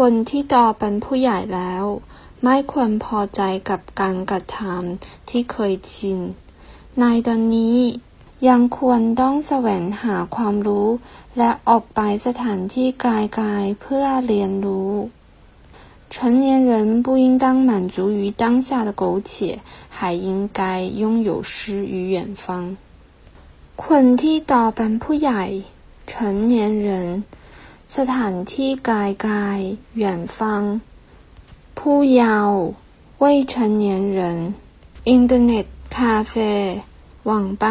คนที่โตเป็นผู้ใหญ่แล้ว ไม่ควรพอใจกับการกระทำที่เคยชิน ในตอนนี้ยังควรต้องแสวงหาความรู้ และออกไปสถานที่ไกลๆเพื่อเรียนรู้成年人不应当满足于当下的苟且，还应该拥有诗与远方。คนที่โตเป็นผู้ใหญ่成年人 สถานที่ไกลๆ远方ผู้เยาว์未成年人 อินเทอร์เน็ต คาเฟ่网吧